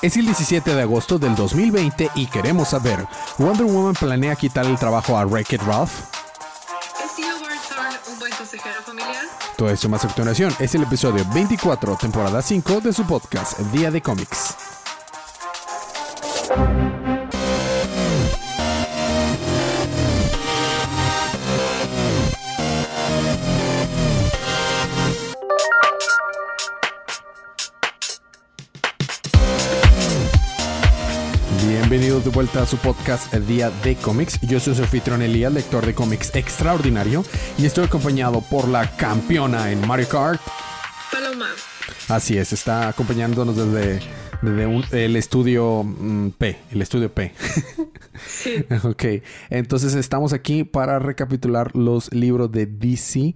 Es el 17 de agosto del 2020 y queremos saber, ¿Wonder Woman planea quitar el trabajo a Wreck-It Ralph? ¿Es Thorne un buen consejero familiar? Todo esto más a continuación es el episodio 24, temporada 5 de su podcast Día de Cómics. De vuelta a su podcast El Día de Cómics. Yo soy su anfitrión Elías, lector de cómics extraordinario, y estoy acompañado por la campeona en Mario Kart. Paloma. Así es, está acompañándonos desde, desde un- el estudio mm, P, el estudio P. Sí. ok, entonces estamos aquí para recapitular los libros de DC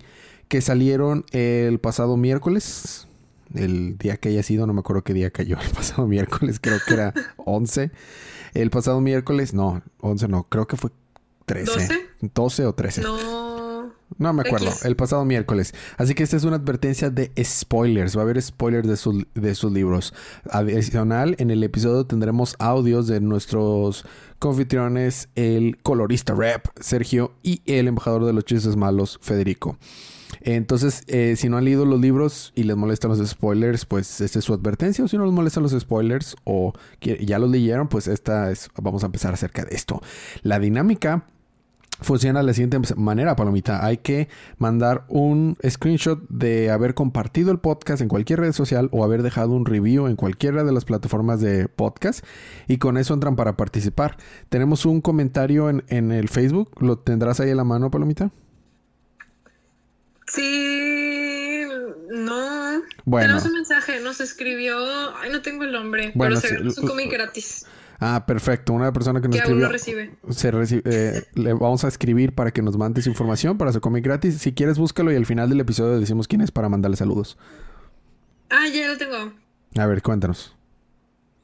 que salieron el pasado miércoles. El día que haya sido, no me acuerdo qué día cayó el pasado miércoles, creo que era 11. El pasado miércoles, no, 11 no, creo que fue 13. ¿Doce? 12 o 13. No. No me acuerdo, el pasado miércoles. Así que esta es una advertencia de spoilers. Va a haber spoilers de, sus- de sus libros. Adicional, en el episodio tendremos audios de nuestros confitriones, el colorista rap, Sergio, y el embajador de los chistes malos, Federico. Entonces, eh, si no han leído los libros y les molestan los spoilers, pues esta es su advertencia. O si no les molestan los spoilers o ya los leyeron, pues esta es, vamos a empezar acerca de esto. La dinámica funciona de la siguiente manera, Palomita. Hay que mandar un screenshot de haber compartido el podcast en cualquier red social o haber dejado un review en cualquiera de las plataformas de podcast y con eso entran para participar. Tenemos un comentario en, en el Facebook. ¿Lo tendrás ahí a la mano, Palomita? Sí. No. Bueno. Tenemos un mensaje, nos escribió. Ay, no tengo el nombre. Bueno, pero sí, su l- cómic gratis. Ah, perfecto. Una persona que nos Que aún escribió. no recibe. se reci- eh, le vamos a escribir para que nos mandes información para su cómic gratis. Si quieres, búscalo y al final del episodio decimos quién es para mandarle saludos. Ah, ya lo tengo. A ver, cuéntanos.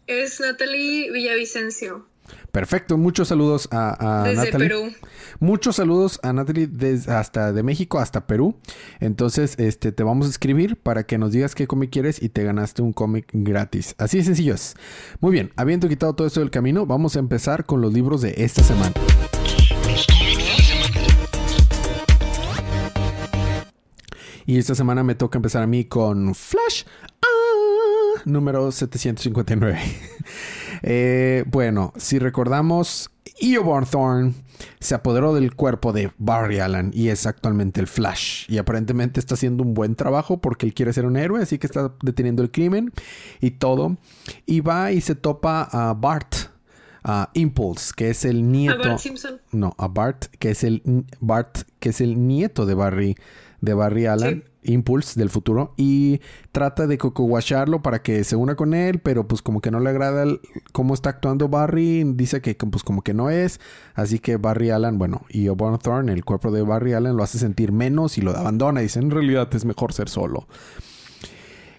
Es Natalie Villavicencio. Perfecto, muchos saludos a, a desde Natalie. Perú. Muchos saludos a Natalie desde hasta de México hasta Perú. Entonces, este te vamos a escribir para que nos digas qué cómic quieres y te ganaste un cómic gratis. Así de sencillo es. Muy bien, habiendo quitado todo esto del camino, vamos a empezar con los libros de esta semana. Y esta semana me toca empezar a mí con Flash ah, número 759. Eh, bueno, si recordamos, Eobard Thorne se apoderó del cuerpo de Barry Allen y es actualmente el Flash. Y aparentemente está haciendo un buen trabajo porque él quiere ser un héroe, así que está deteniendo el crimen y todo. Y va y se topa a Bart, a Impulse, que es el A nieto. Bart Simpson. No, a Bart, que es el Bart, que es el nieto de Barry, de Barry Allen, Impulse del futuro, y trata de cocoguacharlo para que se una con él, pero pues como que no le agrada el- cómo está actuando Barry, dice que pues como que no es, así que Barry Allen, bueno, y Auburn Thorne, el cuerpo de Barry Allen lo hace sentir menos y lo abandona, dice, en realidad es mejor ser solo.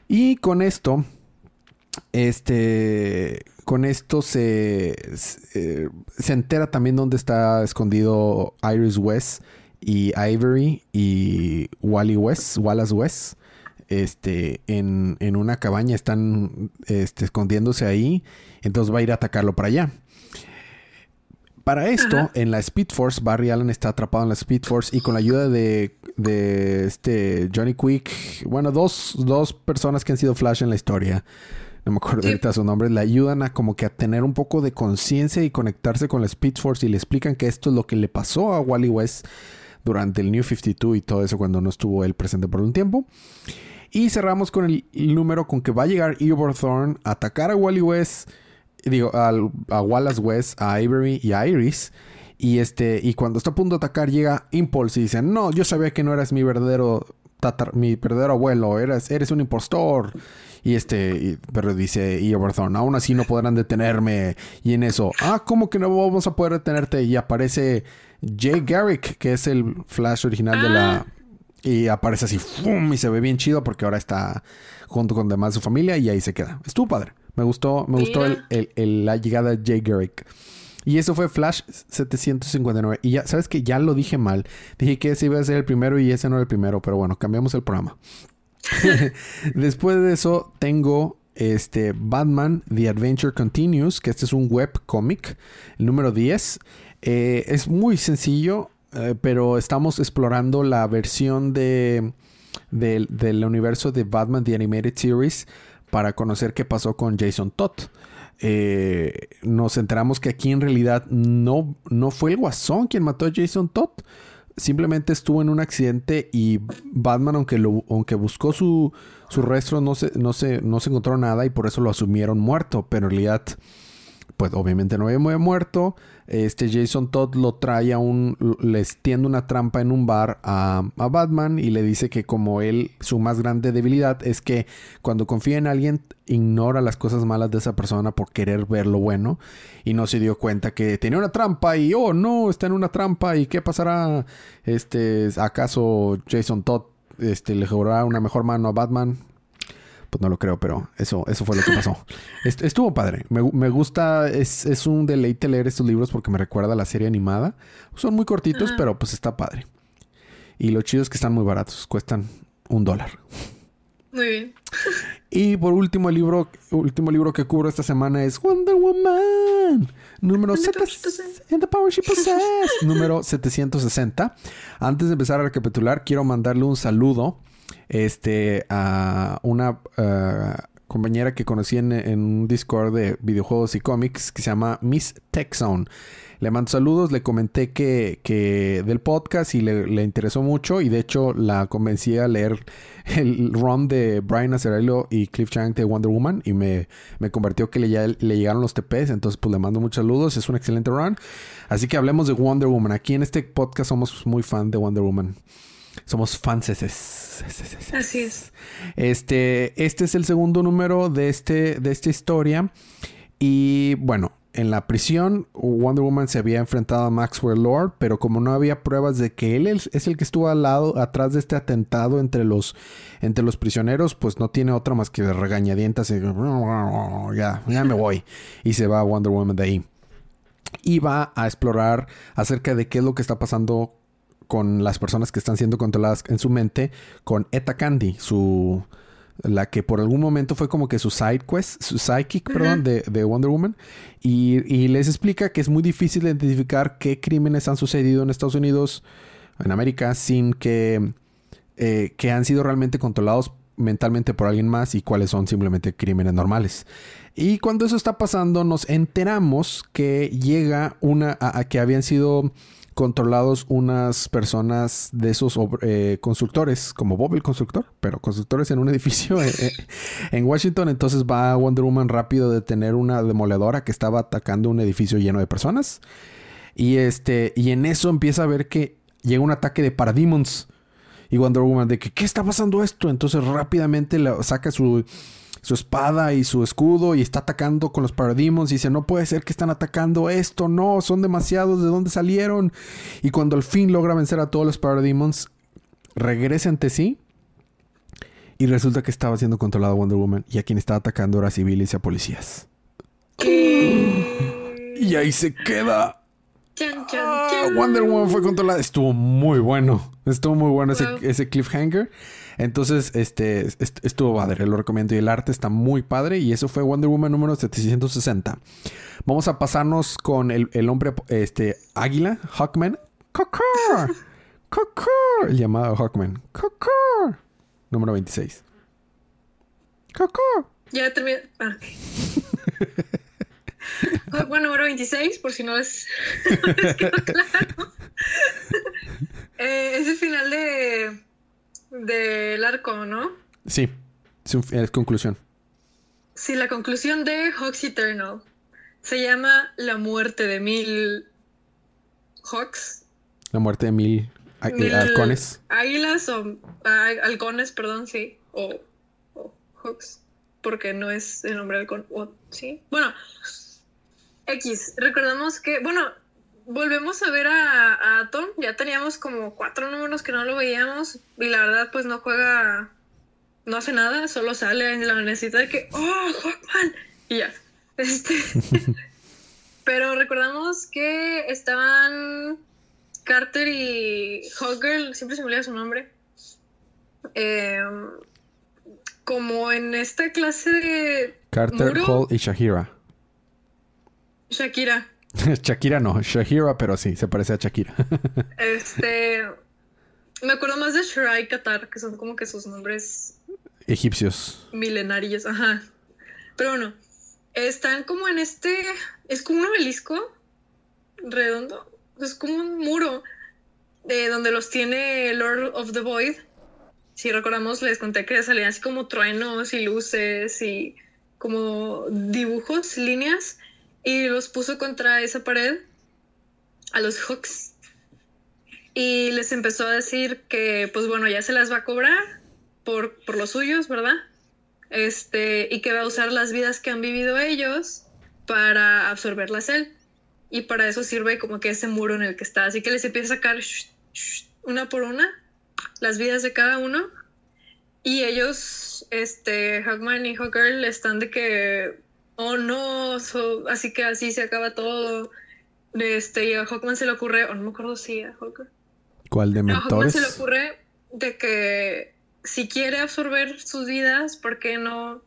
Y con esto, este, con esto se, se, eh, se entera también dónde está escondido Iris West y Ivory y Wally West, Wallace West. Este, en, en una cabaña están este, escondiéndose ahí. Entonces va a ir a atacarlo para allá. Para esto, Ajá. en la Speed Force, Barry Allen está atrapado en la Speed Force y con la ayuda de, de este Johnny Quick, bueno, dos, dos personas que han sido Flash en la historia, no me acuerdo Sí. ahorita su nombre, le ayudan a como que a tener un poco de conciencia y conectarse con la Speed Force y le explican que esto es lo que le pasó a Wally West durante el New 52 y todo eso cuando no estuvo él presente por un tiempo. Y cerramos con el, número con que va a llegar Eobard Thorne a atacar a Wally West, digo, a Wallace West, a Ivory y a Iris. Y este, y cuando está a punto de atacar, llega Impulse y dice, no, yo sabía que no eras mi verdadero tatar- mi verdadero abuelo, eres, eres un impostor. Y este, y- pero dice Thorne, aún así no podrán detenerme. Y en eso, ah, ¿cómo que no vamos a poder detenerte? Y aparece Jay Garrick, que es el Flash original de la, Ah. y aparece así, ¡fum! Y se ve bien chido porque ahora está junto con demás de su familia y ahí se queda. Estuvo padre. Me gustó, me gustó el, Mira. el- el- la llegada de Jay Garrick. Y eso fue Flash 759. Y ya, ¿sabes que Ya lo dije mal. Dije que ese iba a ser el primero y ese no era el primero. Pero bueno, cambiamos el programa. Después de eso, tengo este, Batman The Adventure Continues, que este es un web comic, el número 10. Eh, es muy sencillo, eh, pero estamos explorando la versión de, del universo de Batman The Animated Series para conocer qué pasó con Jason Todd. Eh, nos enteramos que aquí en realidad no, no fue el guasón quien mató a Jason Todd. Simplemente estuvo en un accidente y Batman, aunque, aunque buscó su, su rastro, no se, no, se, no se encontró nada y por eso lo asumieron muerto. Pero en realidad, pues obviamente no había muerto. Este Jason Todd lo trae a un, le extiende una trampa en un bar a, Batman y le dice que como él, su más grande debilidad es que cuando confía en alguien, ignora las cosas malas de esa persona por querer ver lo bueno y no se dio cuenta que tenía una trampa y, oh no, está en una trampa y qué pasará, este, acaso Jason Todd, este, le jurará una mejor mano a Batman, pues no lo creo, pero eso, eso fue lo que pasó. Estuvo padre. Me, gusta, es, un deleite leer estos libros porque me recuerda a la serie animada. Son muy cortitos, pero pues está padre. Y lo chido es que están muy baratos, cuestan un dólar. Muy bien. Y por último, el libro, último libro que cubro esta semana es Wonder Woman. Número, número 760. Antes de empezar a recapitular, quiero mandarle un saludo este, a una eh, compañera que conocí en, un Discord de videojuegos y cómics que se llama Miss Tech Zone. Le mando saludos, le comenté que, que del podcast y le, interesó mucho y de hecho la convencí a leer el run de Brian Azzarello y Cliff Chang de Wonder Woman y me, me convirtió que le, le llegaron los TPs, entonces pues le mando muchos saludos, es un excelente run. Así que hablemos de Wonder Woman. Aquí en este podcast somos muy fan de Wonder Woman. Somos fans. Así es. Este, este es el segundo número de, este, de esta historia. Y bueno, en la prisión, Wonder Woman se había enfrentado a Maxwell Lord, pero como no había pruebas de que él es el que estuvo al lado, atrás de este atentado entre los, entre los prisioneros, pues no tiene otra más que regañadientas y ya, ya me voy. Y se va Wonder Woman de ahí. Y va a explorar acerca de qué es lo que está pasando con las personas que están siendo controladas en su mente con Eta Candy, su la que por algún momento fue como que su side quest, su psychic, perdón, de, Wonder Woman. Y, les explica que es muy difícil identificar qué crímenes han sucedido en Estados Unidos, en América, sin que, eh, que han sido realmente controlados mentalmente por alguien más y cuáles son simplemente crímenes normales. Y cuando eso está pasando, nos enteramos que llega una a que habían sido controlados unas personas de esos eh, constructores, como Bob el constructor, pero constructores en un edificio eh, eh, en Washington. Entonces va Wonder Woman rápido de tener una demoledora que estaba atacando un edificio lleno de personas. Y este, y en eso empieza a ver que llega un ataque de Parademons. Y Wonder Woman de que, ¿qué está pasando esto? Entonces rápidamente saca su su espada y su escudo y está atacando con los Parademons y dice, no puede ser que están atacando esto, no, son demasiados, ¿de dónde salieron? Y cuando al fin logra vencer a todos los Parademons, regresa ante sí y resulta que estaba siendo controlado Wonder Woman y a quien estaba atacando era civiles y a policías. Y ahí se queda. Ah, Wonder Woman fue controlada. Estuvo muy bueno. Estuvo muy bueno ese, ese cliffhanger. Entonces, este, estuvo padre, lo recomiendo. Y el arte está muy padre. Y eso fue Wonder Woman número 760. Vamos a pasarnos con el, hombre, este, águila, Hawkman. ¡Cocor! ¡Cocor! El llamado Hawkman. ¡Cocor! Número 26. ¡Cocor! Ya terminé. Ah. Hawkman número 26, por si no es, claro. eh, es el final de del arco, ¿no? Sí, es, conclusión. Sí, la conclusión de Hawks Eternal se llama La muerte de mil Hawks. La muerte de mil, eh, halcones. Águilas o halcones, perdón, sí. O, Hawks, porque no es el nombre halcón. sí. Bueno, X. Recordamos que, bueno, volvemos a ver a, a, Tom. Ya teníamos como cuatro números que no lo veíamos. Y la verdad, pues no juega. No hace nada, solo sale en la necesidad de que. ¡Oh, Hawkman! Y ya. Este. Pero recordamos que estaban Carter y Hawkgirl, siempre se me olvida su nombre. Em, como en esta clase de Carter, muro. Hall y Shahira. Shakira. Shakira no, Shahira, pero sí, se parece a Shakira. Este. Me acuerdo más de Shirai y Qatar, que son como que sus nombres Egipcios. milenarios. Ajá. Pero bueno, están como en este. Es como un obelisco redondo. Es como un muro de donde los tiene Lord of the Void. Si recordamos, les conté que salían así como truenos y luces y como dibujos, líneas, y los puso contra esa pared a los Hooks. Y les empezó a decir que, pues bueno, ya se las va a cobrar por, por los suyos, ¿verdad? Este, y que va a usar las vidas que han vivido ellos para absorberlas él. Y para eso sirve como que ese muro en el que está. Así que les empieza a sacar una por una las vidas de cada uno. Y ellos, este, Hawkman y Hawkgirl están de que, oh no, so- así que así se acaba todo. Este, y a Hawkman se le ocurre, o no me acuerdo si a Hawkgirl. ¿Cuál de A Hawkman mentores? se le ocurre de que si quiere absorber sus vidas, ¿por qué no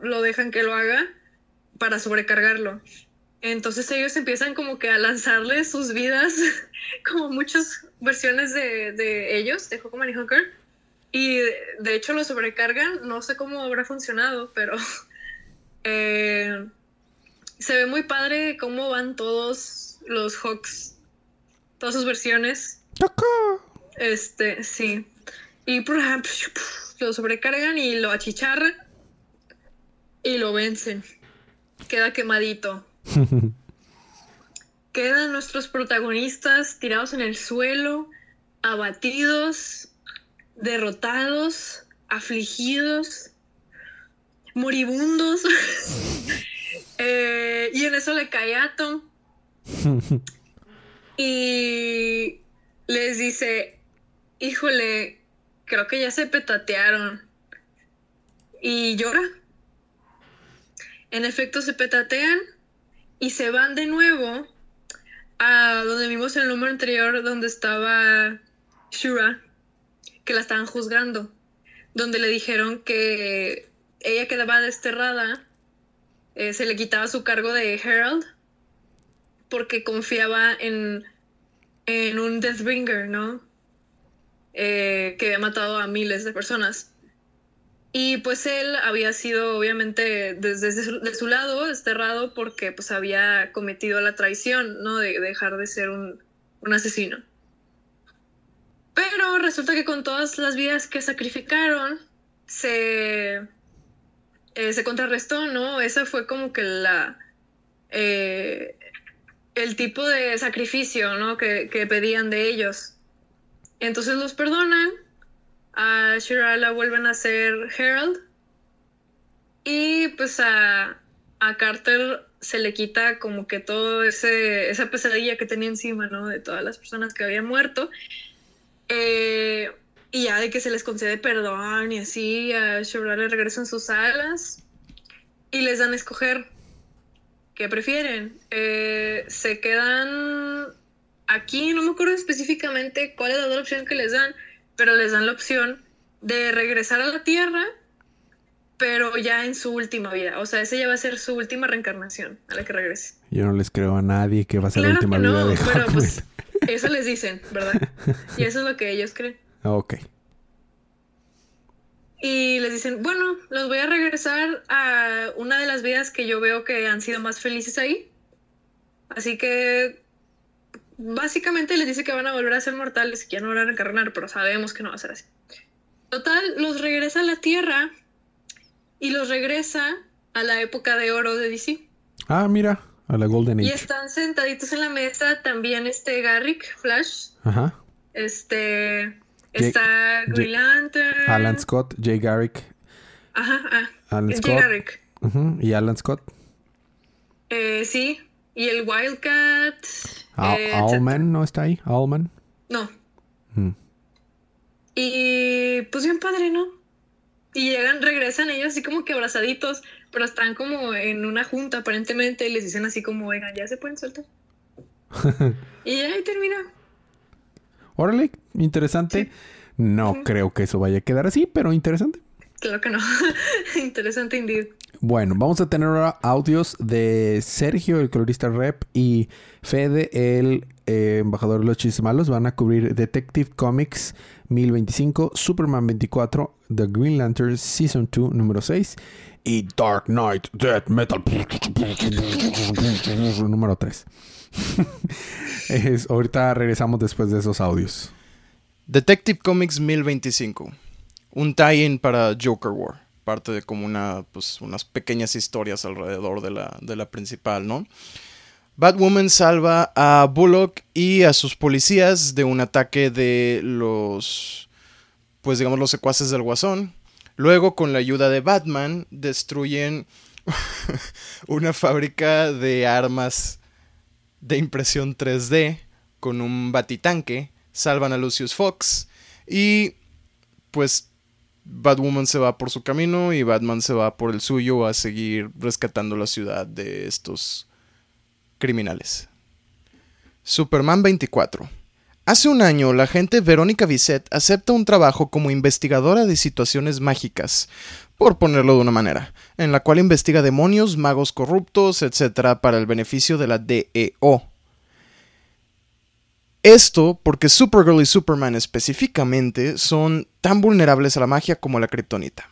lo dejan que lo haga para sobrecargarlo? Entonces ellos empiezan como que a lanzarle sus vidas, como muchas versiones de, de ellos, de Hawkman y Hawker. Y de hecho lo sobrecargan, no sé cómo habrá funcionado, pero eh, se ve muy padre cómo van todos los Hawks, todas sus versiones. Este, sí. Y por ejemplo, lo sobrecargan y lo achicharran y lo vencen. Queda quemadito. Quedan nuestros protagonistas tirados en el suelo, abatidos, derrotados, afligidos, moribundos. Eh, y en eso le cae Atom y les dice, híjole, creo que ya se petatearon. Y llora. En efecto, se petatean y se van de nuevo a donde vimos en el número anterior, donde estaba Shura, que la estaban juzgando, donde le dijeron que ella quedaba desterrada, eh, se le quitaba su cargo de Herald porque confiaba en, en un Deathbringer, ¿no? Eh, que había matado a miles de personas. Y pues él había sido obviamente desde, su, de lado desterrado porque pues había cometido la traición, ¿no? De, dejar de ser un, un asesino. Pero resulta que con todas las vidas que sacrificaron, se, eh, se contrarrestó, ¿no? Esa fue como que la... Eh, el tipo de sacrificio, ¿no? Que, que pedían de ellos. Entonces los perdonan a Shira la vuelven a hacer Herald. Y pues a, a Carter se le quita como que todo ese esa pesadilla que tenía encima, ¿no? De todas las personas que habían muerto. Eh, y ya de que se les concede perdón y así, a Shira le regresan sus alas. Y les dan a escoger qué prefieren. Eh, se quedan aquí, no me acuerdo específicamente cuál es la otra opción que les dan pero les dan la opción de regresar a la Tierra, pero ya en su última vida. O sea, esa ya va a ser su última reencarnación a la que regrese. Yo no les creo a nadie que va a ser claro la última que vida no, de pero Hawkman. pues eso les dicen, ¿verdad? Y eso es lo que ellos creen. Ok. Y les dicen, bueno, los voy a regresar a una de las vidas que yo veo que han sido más felices ahí. Así que básicamente les dice que van a volver a ser mortales y que ya no van a reencarnar, pero sabemos que no va a ser así. Total, los regresa a la Tierra y los regresa a la época de oro de DC. Ah, mira, a la Golden Y Age. están sentaditos en la mesa también este Garrick, Flash, Ajá. este... Está Green Lantern. Alan Scott, Jay Garrick. Ajá, ah. Alan Jay Scott. Garrick. Y Alan Scott. Eh, sí. Y el Wildcat. Al- eh, Owlman no está ahí. Owlman. No. Mm. Y pues bien padre, ¿no? Y llegan, regresan ellos así como que abrazaditos, pero están como en una junta aparentemente y les dicen así como, oigan, ya se pueden soltar. y ya ahí termina. Órale, interesante. No creo que eso vaya a quedar así, pero interesante. Claro que no. Interesante indeed. Bueno, vamos a tener ahora audios de Sergio, el colorista rep, y Fede, el eh, embajador de los chistes malos. Van a cubrir Detective Comics 1025, Superman 24, The Green Lantern Season 2, número 6, y Dark Knight Death Metal número 3. ahorita regresamos después de esos audios. Detective Comics 1025. Un tie-in para Joker War. Parte de como una, pues, unas pequeñas historias alrededor de la, de la principal, ¿no? Batwoman salva a Bullock y a sus policías de un ataque de los, pues digamos, los secuaces del Guasón. Luego, con la ayuda de Batman, destruyen una fábrica de armas de impresión 3D con un batitanque, salvan a Lucius Fox y pues Batwoman se va por su camino y Batman se va por el suyo a seguir rescatando la ciudad de estos criminales. Superman 24. Hace un año, la agente Verónica Bisset acepta un trabajo como investigadora de situaciones mágicas, por ponerlo de una manera, en la cual investiga demonios, magos corruptos, etc., para el beneficio de la DEO. Esto porque Supergirl y Superman específicamente son tan vulnerables a la magia como la kriptonita.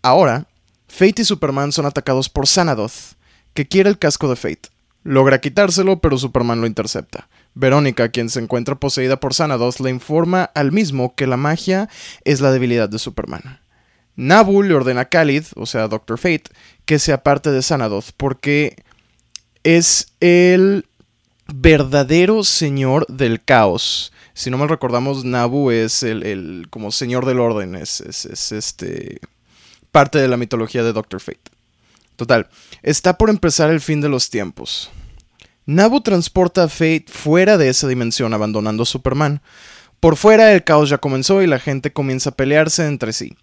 Ahora, Fate y Superman son atacados por Sanadoth, que quiere el casco de Fate. Logra quitárselo, pero Superman lo intercepta. Verónica, quien se encuentra poseída por Sanadoth, le informa al mismo que la magia es la debilidad de Superman. Nabu le ordena a Khalid, o sea, Doctor Fate, que se aparte de Sanadoth, porque es el verdadero señor del caos. Si no mal recordamos, Nabu es el, como señor del orden, es, es, este parte de la mitología de Doctor Fate. Total, está por empezar el fin de los tiempos. Nabu transporta a Fate fuera de esa dimensión, abandonando a Superman. Por fuera, el caos ya comenzó y la gente comienza a pelearse entre sí.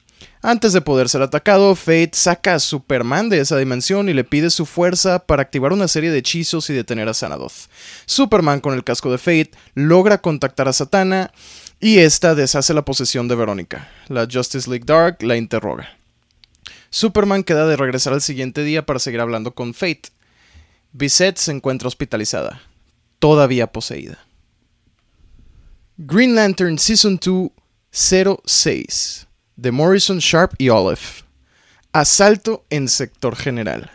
Antes de poder ser atacado, Fate saca a Superman de esa dimensión y le pide su fuerza para activar una serie de hechizos y detener a Sanadoth. Superman, con el casco de Fate, logra contactar a Satana y esta deshace la posesión de Verónica. La Justice League Dark la interroga. Superman queda de regresar al siguiente día para seguir hablando con Fate. Bisette se encuentra hospitalizada, todavía poseída. Green Lantern Season 2 06 de Morrison, Sharp y Olive. Asalto en sector general.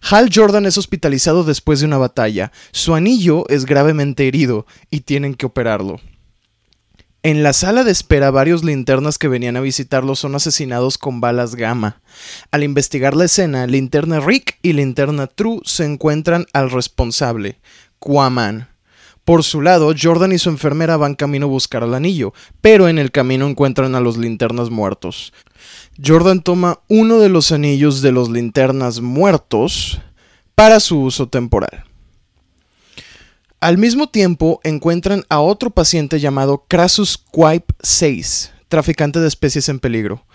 Hal Jordan es hospitalizado después de una batalla. Su anillo es gravemente herido y tienen que operarlo. En la sala de espera, varios linternas que venían a visitarlo son asesinados con balas gamma. Al investigar la escena, linterna Rick y linterna True se encuentran al responsable, Quaman. Por su lado, Jordan y su enfermera van camino a buscar al anillo, pero en el camino encuentran a los linternas muertos. Jordan toma uno de los anillos de los linternas muertos para su uso temporal. Al mismo tiempo, encuentran a otro paciente llamado Crassus Quipe 6, traficante de especies en peligro.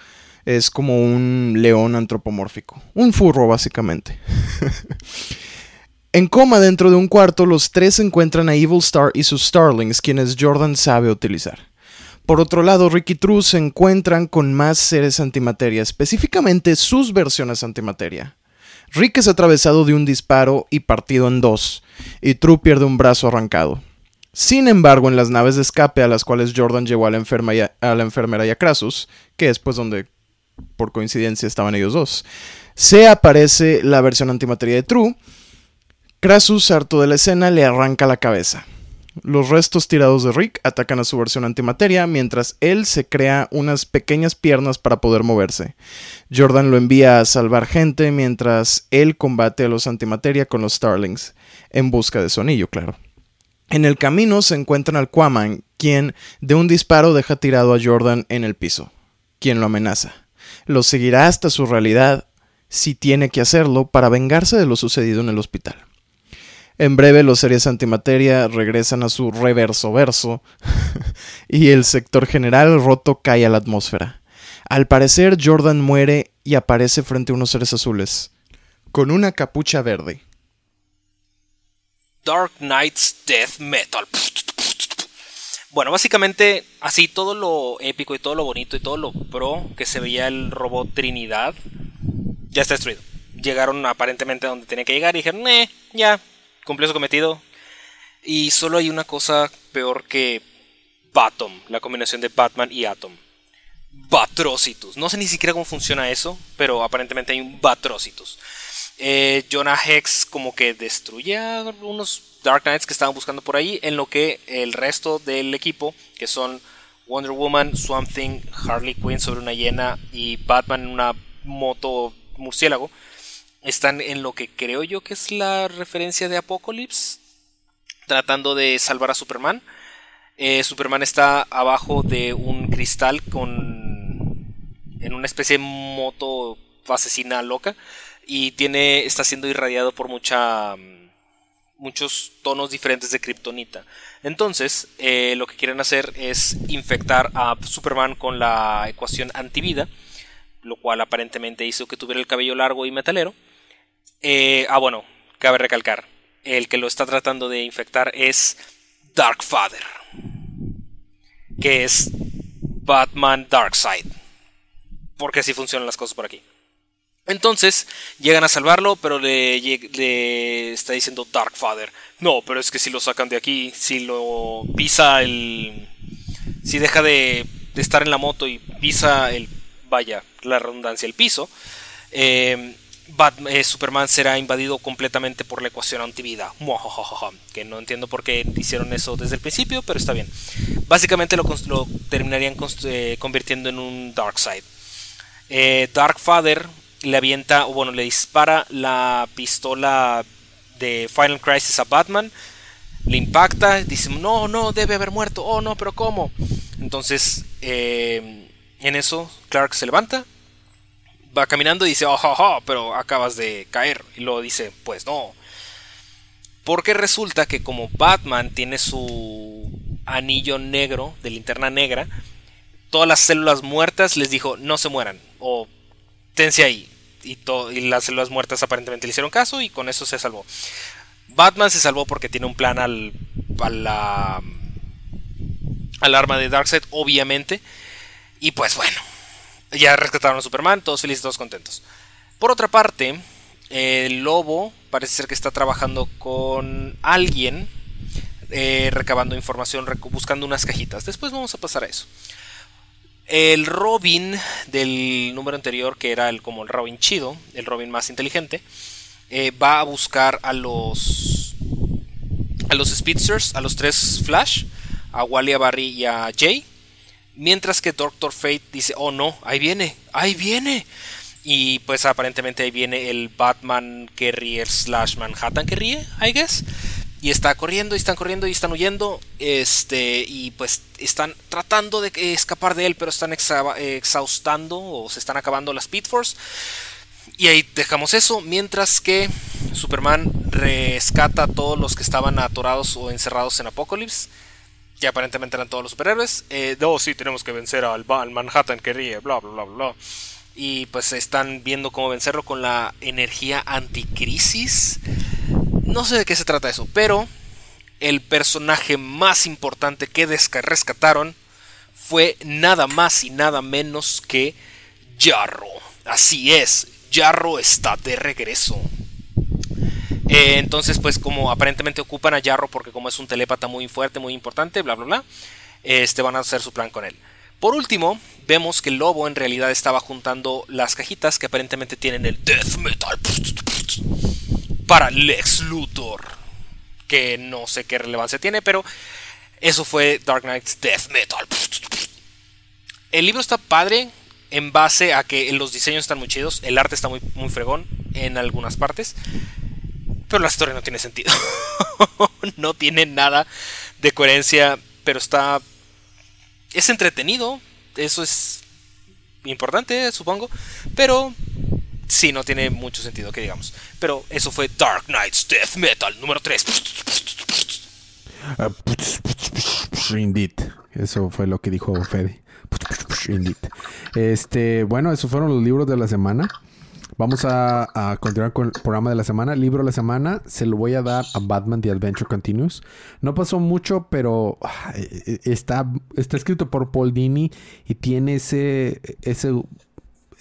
Es como un león antropomórfico, un furro básicamente. En coma dentro de un cuarto, los tres encuentran a Evil Star y sus Starlings, quienes Jordan sabe utilizar. Por otro lado, Rick y True se encuentran con más seres antimateria, específicamente sus versiones antimateria. Rick es atravesado de un disparo y partido en dos, y True pierde un brazo arrancado. Sin embargo, en las naves de escape a las cuales Jordan llevó a la, enfermera y a Crassus, que es pues donde por coincidencia estaban ellos dos, se aparece la versión antimateria de True, Crassus, harto de la escena, le arranca la cabeza. Los restos tirados de Rick atacan a su versión antimateria, mientras él se crea unas pequeñas piernas para poder moverse. Jordan lo envía a salvar gente, mientras él combate a los antimateria con los Starlings, en busca de su anillo, claro. En el camino se encuentran al Quaman, quien de un disparo deja tirado a Jordan en el piso, quien lo amenaza. Lo seguirá hasta su realidad, si tiene que hacerlo, para vengarse de lo sucedido en el hospital. En breve los series antimateria regresan a su reverso verso y el sector general roto cae a la atmósfera. Al parecer Jordan muere y aparece frente a unos seres azules, con una capucha verde. Dark Knight's Death Metal. Bueno, básicamente, así todo lo épico y todo lo bonito y todo lo pro que se veía el robot Trinidad, ya está destruido. Llegaron aparentemente donde tenía que llegar y dijeron, eh, ya, cumplió su cometido. Y solo hay una cosa peor que Batom, la combinación de Batman y Atom. Batrocitus. No sé ni siquiera cómo funciona eso, pero aparentemente hay un Batrocitus. Eh, Jonah Hex como que destruye a unos Dark Knights que estaban buscando por ahí, en lo que el resto del equipo, que son Wonder Woman, Swamp Thing, Harley Quinn sobre una hiena y Batman en una moto murciélago, están en lo que creo yo que es la referencia de Apocalypse, tratando de salvar a Superman. Eh, Superman está abajo de un cristal con en una especie de moto asesina loca y tiene está siendo irradiado por mucha muchos tonos diferentes de kriptonita. Entonces, eh, lo que quieren hacer es infectar a Superman con la ecuación antivida, lo cual aparentemente hizo que tuviera el cabello largo y metalero. Eh, ah, bueno, cabe recalcar, el que lo está tratando de infectar es Darkfather, que es Batman Darkseid, porque así funcionan las cosas por aquí. Entonces llegan a salvarlo, pero le, está diciendo Darkfather. No, pero es que si lo sacan de aquí, si lo pisa el... Si deja de, estar en la moto y pisa el... Vaya, la redundancia, el piso. Eh, eh, Superman será invadido completamente por la ecuación antivida. Que no entiendo por qué hicieron eso desde el principio, pero está bien. Básicamente lo, terminarían eh, convirtiendo en un Darkseid. Eh, Darkfather le avienta, o bueno, le dispara la pistola de Final Crisis a Batman. Le impacta, dice, no, no, debe haber muerto, oh no, pero ¿cómo? Entonces, eh, en eso, Clark se levanta, va caminando y dice, oh, pero acabas de caer. Y luego dice, pues no. Porque resulta que como Batman tiene su anillo negro de linterna negra, todas las células muertas les dijo, no se mueran, o tense ahí, y, las células muertas aparentemente le hicieron caso y con eso se salvó. Batman se salvó porque tiene un plan al, la, al arma de Darkseid, obviamente. Y pues bueno, ya rescataron a Superman, todos felices, todos contentos. Por otra parte, el lobo parece ser que está trabajando con alguien, eh, recabando información, buscando unas cajitas. Después vamos a pasar a eso. El Robin del número anterior, que era el, como el Robin chido, el Robin más inteligente, eh, va a buscar a los a los Speedsters, a los tres Flash, a Wally, a Barry y a Jay. Mientras que Doctor Fate dice, oh no, ahí viene, ahí viene. Y pues aparentemente ahí viene el Batman que ríe slash Manhattan que ríe, I guess. Y está corriendo y están corriendo y están huyendo este y pues están tratando de escapar de él pero están exhaustando o se están acabando las Speed Force. Y ahí dejamos eso mientras que Superman rescata a todos los que estaban atorados o encerrados en Apocalypse aparentemente eran todos los superhéroes eh, sí tenemos que vencer al, al Manhattan que ríe bla bla bla bla y pues están viendo cómo vencerlo con la energía anticrisis no sé de qué se trata eso, pero el personaje más importante que rescataron fue nada más y nada menos que Jarro. Así es, Jarro está de regreso. Eh, entonces, pues como aparentemente ocupan a Jarro porque como es un telépata muy fuerte, muy importante, bla, bla, bla, este, van a hacer su plan con él. Por último, vemos que el lobo en realidad estaba juntando las cajitas que aparentemente tienen el Death Metal para Lex Luthor. Que no sé qué relevancia tiene, pero eso fue Dark Knight's Death Metal. El libro está padre en base a que los diseños están muy chidos, el arte está muy, muy fregón en algunas partes, pero la historia no tiene sentido. no tiene nada de coherencia, pero está... Es entretenido, eso es importante, supongo, pero sí, no tiene mucho sentido que digamos. Pero eso fue Dark Knight's Death Metal número 3. Ah, indeed. Eso fue lo que dijo Fede. Indeed. Este, bueno, esos fueron los libros de la semana. Vamos a, a, continuar con el programa de la semana. Libro de la semana se lo voy a dar a Batman The Adventure Continues. No pasó mucho, pero ah, eh, está, está escrito por Paul Dini y tiene ese, ese,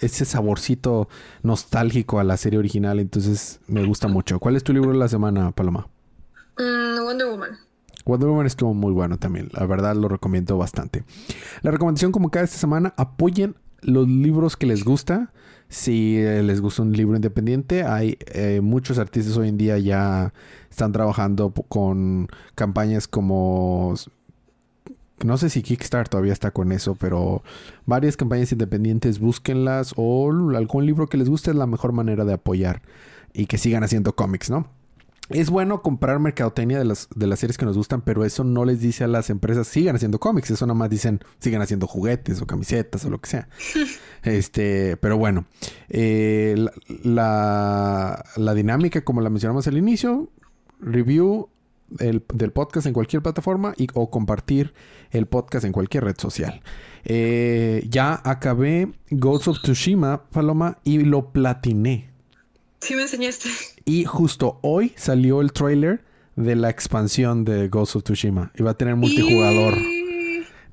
ese saborcito nostálgico a la serie original. Entonces me gusta mucho. ¿Cuál es tu libro de la semana, Paloma? Mm, Wonder Woman. Wonder Woman estuvo muy bueno también. La verdad lo recomiendo bastante. La recomendación como cada esta semana, apoyen los libros que les gusta. Si eh, les gusta un libro independiente, hay eh, muchos artistas hoy en día ya están trabajando con campañas como no sé si Kickstarter todavía está con eso, pero varias campañas independientes, búsquenlas o algún libro que les guste es la mejor manera de apoyar y que sigan haciendo cómics, ¿no? Es bueno comprar mercadotecnia de las, de las series que nos gustan, pero eso no les dice a las empresas sigan haciendo cómics. Eso nada más dicen sigan haciendo juguetes o camisetas o lo que sea. este, pero bueno, eh, la, la, dinámica, como la mencionamos al inicio, review el, del podcast en cualquier plataforma y, o compartir el podcast en cualquier red social. Eh, ya acabé Ghost of Tsushima, Paloma, y lo platiné. Sí, me enseñaste. Y justo hoy salió el trailer de la expansión de Ghost of Tsushima. Y va a tener multijugador.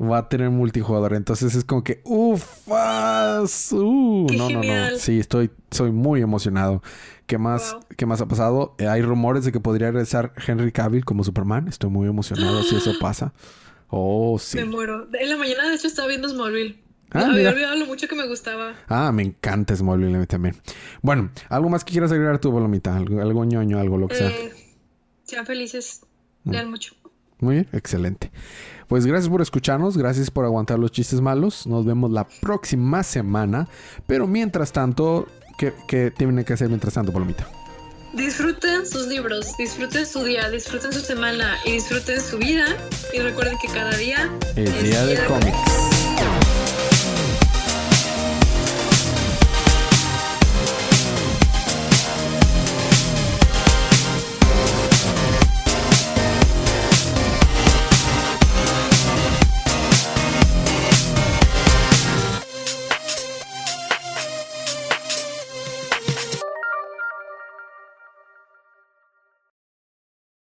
Va a tener multijugador. Entonces es como que ¡ufas! Uh, no, no, no. Sí, estoy, soy muy emocionado. ¿Qué más, ¿qué más ha pasado? Eh, hay rumores de que podría regresar Henry Cavill como Superman. Estoy muy emocionado si eso pasa. Oh, sí. Me muero. En la mañana, de hecho, estaba viendo Smallville. Ah, había olvidado lo mucho que me gustaba. Ah, me encanta Smallville también. Bueno, ¿algo más que quieras agregar tu Palomita? ¿Algo, algo ñoño, algo lo que sea? Eh, sean felices. Mm. Lean mucho. Muy bien, excelente. Pues gracias por escucharnos, gracias por aguantar los chistes malos. Nos vemos la próxima semana. Pero mientras tanto, ¿qué, qué tienen que hacer mientras tanto, Palomita? Disfruten sus libros, disfruten su día, disfruten su semana y disfruten su vida. Y recuerden que cada día es día de cómics.